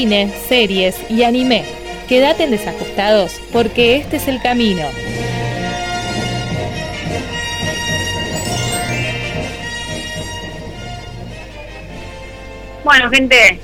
cine, series y anime. Quédate en desajustados porque este es el camino. Bueno, gente,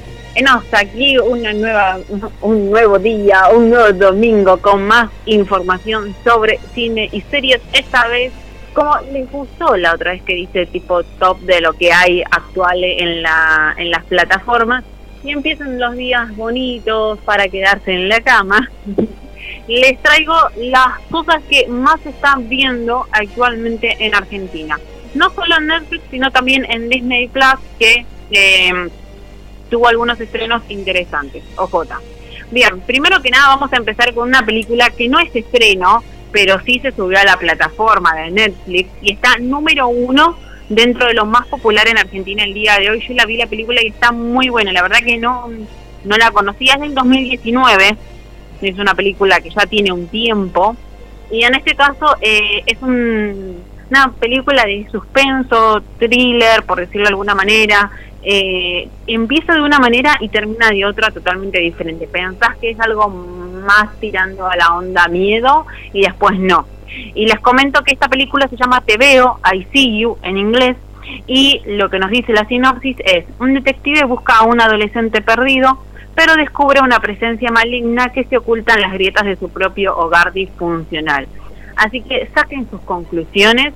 hasta aquí una nueva, un nuevo día, un nuevo domingo con más información sobre cine y series. Esta vez, como les gustó la otra vez que dice tipo top de lo que hay actual en, la, en las plataformas, y empiezan los días bonitos para quedarse en la cama, les traigo las cosas que más están viendo actualmente en Argentina. No solo en Netflix, sino también en Disney Plus, que... Eh, tuvo algunos estrenos interesantes. OJ. Bien, primero que nada vamos a empezar con una película que no es estreno, pero sí se subió a la plataforma de Netflix y está número uno dentro de lo más popular en Argentina el día de hoy. Yo la vi la película y está muy buena, la verdad que no, no la conocía, es del 2019, es una película que ya tiene un tiempo y en este caso eh, es una película de suspenso, thriller, por decirlo de alguna manera, eh, empieza de una manera y termina de otra totalmente diferente. Pensás que es algo más tirando a la onda miedo y después no. Y les comento que esta película se llama Te veo, I see you en inglés, y lo que nos dice la sinopsis es, un detective busca a un adolescente perdido, pero descubre una presencia maligna que se oculta en las grietas de su propio hogar disfuncional. Así que saquen sus conclusiones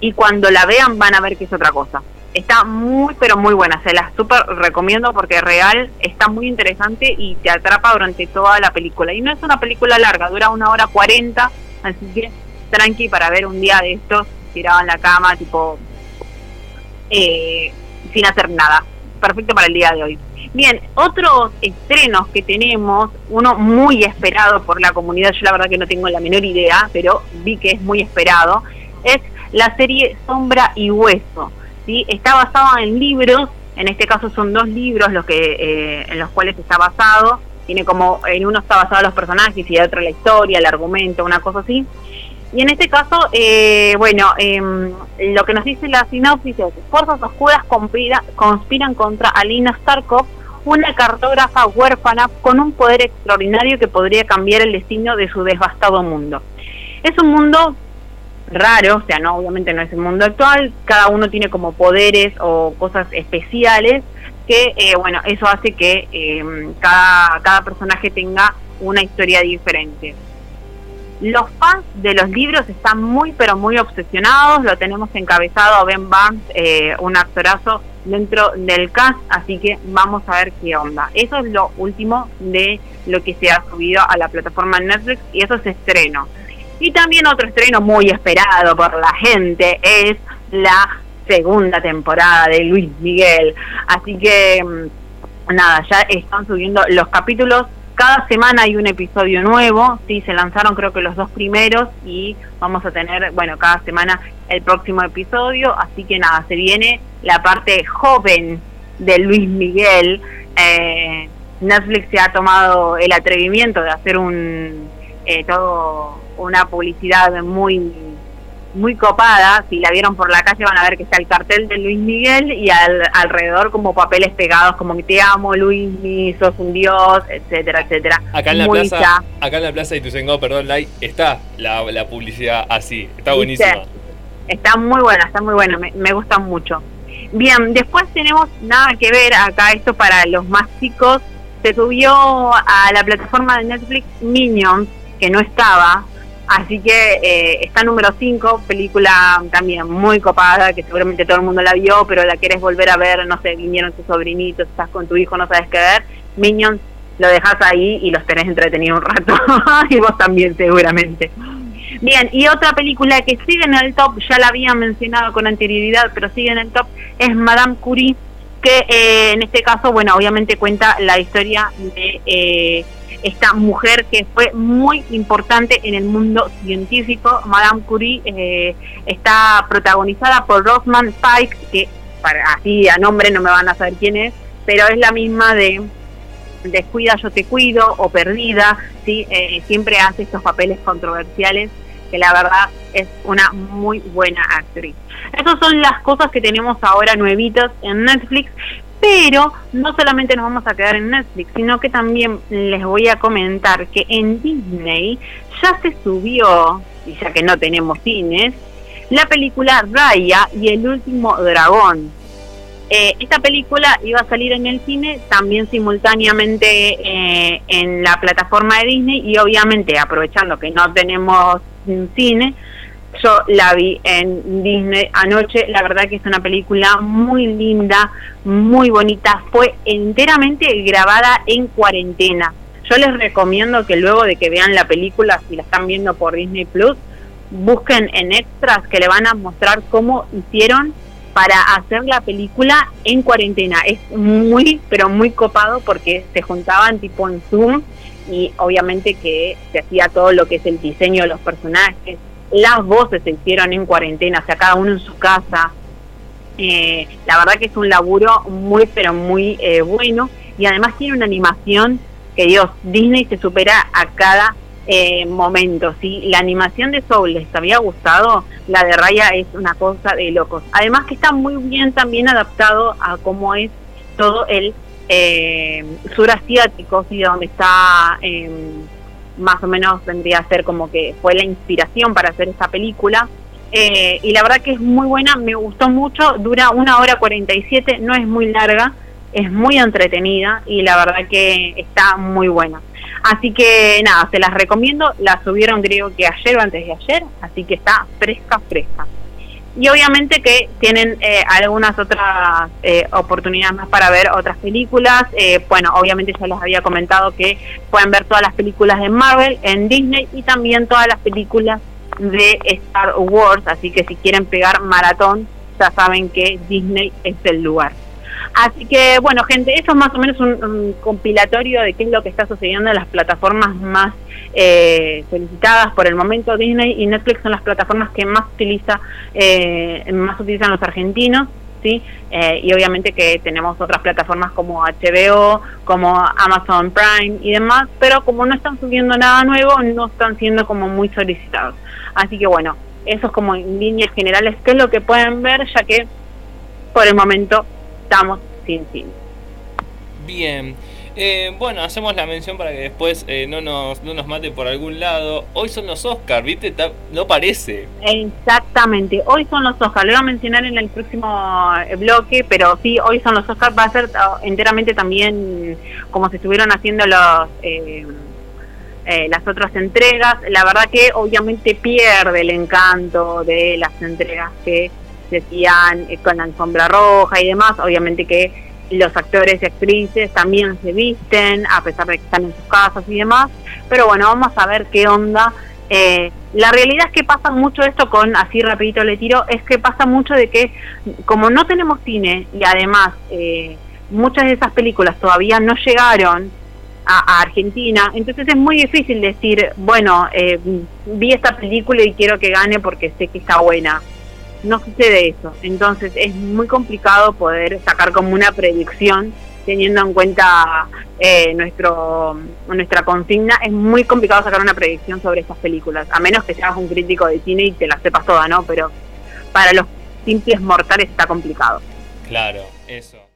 y cuando la vean van a ver que es otra cosa. Está muy, pero muy buena. Se la súper recomiendo porque real está muy interesante y te atrapa durante toda la película. Y no es una película larga, dura una hora cuarenta, así que tranqui para ver un día de estos tirado en la cama, tipo, eh, sin hacer nada. Perfecto para el día de hoy. Bien, otros estrenos que tenemos, uno muy esperado por la comunidad, yo la verdad que no tengo la menor idea, pero vi que es muy esperado, es la serie Sombra y Hueso. Está basado en libros, en este caso son dos libros los que eh, en los cuales está basado. Tiene como, en uno está basado los personajes y en otro la historia, el argumento, una cosa así. Y en este caso, eh, bueno, em, lo que nos dice la sinopsis es, fuerzas oscuras conspiran contra Alina Starkov, una cartógrafa huérfana con un poder extraordinario que podría cambiar el destino de su devastado mundo. Es un mundo raro, o sea, no, obviamente no es el mundo actual, cada uno tiene como poderes o cosas especiales que, eh, bueno, eso hace que eh, cada, cada personaje tenga una historia diferente. Los fans de los libros están muy, pero muy obsesionados, lo tenemos encabezado a Ben Barnes, eh, un actorazo dentro del cast, así que vamos a ver qué onda. Eso es lo último de lo que se ha subido a la plataforma Netflix y eso es estreno. Y también otro estreno muy esperado por la gente es la segunda temporada de Luis Miguel. Así que mm, nada, ya están subiendo los capítulos. Cada semana hay un episodio nuevo, sí, se lanzaron creo que los dos primeros y vamos a tener, bueno, cada semana el próximo episodio, así que nada, se viene la parte joven de Luis Miguel. Eh, Netflix se ha tomado el atrevimiento de hacer un eh, todo una publicidad muy muy copada, si la vieron por la calle van a ver que está el cartel de Luis Miguel y alrededor como papeles pegados como que te amo Luis, sos un dios, etcétera, etcétera. Acá en la plaza, acá en la plaza de Ituzaingó, perdón, Lai, está la, la publicidad así, está buenísima. Está muy buena, está muy buena, me, me gusta mucho. Bien, después tenemos nada que ver acá, esto para los más chicos, se subió a la plataforma de Netflix Minions, que no estaba, Así que eh, está número 5, película también muy copada, que seguramente todo el mundo la vio, pero la quieres volver a ver, no sé, vinieron tus sobrinitos, estás con tu hijo, no sabes qué ver. Minions lo dejas ahí y los tenés entretenidos un rato, y vos también seguramente. Bien, y otra película que sigue en el top, ya la había mencionado con anterioridad, pero sigue en el top, es Madame Curie, que eh, en este caso, bueno, obviamente cuenta la historia de... Eh, esta mujer que fue muy importante en el mundo científico. Madame Curie eh, está protagonizada por Rosamund Pike, que para, así a nombre no me van a saber quién es, pero es la misma de Descuida, yo te cuido o Perdida, ¿sí? Eh, siempre hace estos papeles controversiales que la verdad es una muy buena actriz. Esas son las cosas que tenemos ahora nuevitas en Netflix. Pero no solamente nos vamos a quedar en Netflix, sino que también les voy a comentar que en Disney ya se subió, y ya que no tenemos cines, la película Raya y el último dragón. Eh, esta película iba a salir en el cine también simultáneamente eh, en la plataforma de Disney y obviamente aprovechando que no tenemos cine, yo la vi en Disney anoche, la verdad que es una película muy linda, muy bonita, fue enteramente grabada en cuarentena. Yo les recomiendo que luego de que vean la película, si la están viendo por Disney Plus, busquen en extras que le van a mostrar cómo hicieron para hacer la película en cuarentena. Es muy, pero muy copado porque se juntaban tipo en Zoom y obviamente que se hacía todo lo que es el diseño de los personajes. Las voces se hicieron en cuarentena, o sea, cada uno en su casa. Eh, la verdad que es un laburo muy, pero muy eh, bueno y además tiene una animación que Dios, Disney se supera a cada eh, momentos. Si la animación de Soul les había gustado, la de Raya es una cosa de locos. Además que está muy bien también adaptado a cómo es todo el eh, surasiático, ¿sí? donde está em, más o menos vendría a ser como que fue la inspiración para hacer esta película. Eh, y la verdad que es muy buena, me gustó mucho, dura una hora 47, no es muy larga, es muy entretenida y la verdad que está muy buena. Así que nada, se las recomiendo. La subieron creo que ayer o antes de ayer, así que está fresca, fresca. Y obviamente que tienen eh, algunas otras eh, oportunidades más para ver otras películas. Eh, bueno, obviamente ya les había comentado que pueden ver todas las películas de Marvel en Disney y también todas las películas de Star Wars. Así que si quieren pegar maratón, ya saben que Disney es el lugar. Así que, bueno, gente, eso es más o menos un, compilatorio de qué es lo que está sucediendo en las plataformas más eh, solicitadas por el momento. Disney y Netflix son las plataformas que más utiliza, eh, más utilizan los argentinos. ¿sí? Eh, y obviamente que tenemos otras plataformas como HBO, como Amazon Prime y demás, pero como no están subiendo nada nuevo, no están siendo como muy solicitados. Así que bueno, eso es como en líneas generales qué es lo que pueden ver, ya que por el momento estamos sin fin. Bien. Eh, bueno, hacemos la mención para que después eh, no, nos, no nos mate por algún lado. Hoy son los Oscars, ¿viste? No parece. Exactamente, hoy son los Oscars. Lo voy a mencionar en el próximo eh, bloque, pero sí, hoy son los Oscars. Va a ser oh, enteramente también como se estuvieron haciendo los... las otras entregas, la verdad que obviamente pierde el encanto de las entregas que decían eh, con la alfombra roja y demás, obviamente que los actores y actrices también se visten, a pesar de que están en sus casas y demás, pero bueno, vamos a ver qué onda. Eh, la realidad es que pasa mucho esto con, así rapidito le tiro, es que pasa mucho de que como no tenemos cine y además eh, muchas de esas películas todavía no llegaron a, Argentina, entonces es muy difícil decir, bueno, vi esta película y quiero que gane porque sé que está buena no sucede eso. Entonces es muy complicado poder sacar como una predicción teniendo en cuenta eh, nuestro nuestra consigna. Es muy complicado sacar una predicción sobre estas películas, a menos que seas un crítico de cine y te la sepas toda, ¿no? Pero para los simples mortales está complicado. Claro, eso.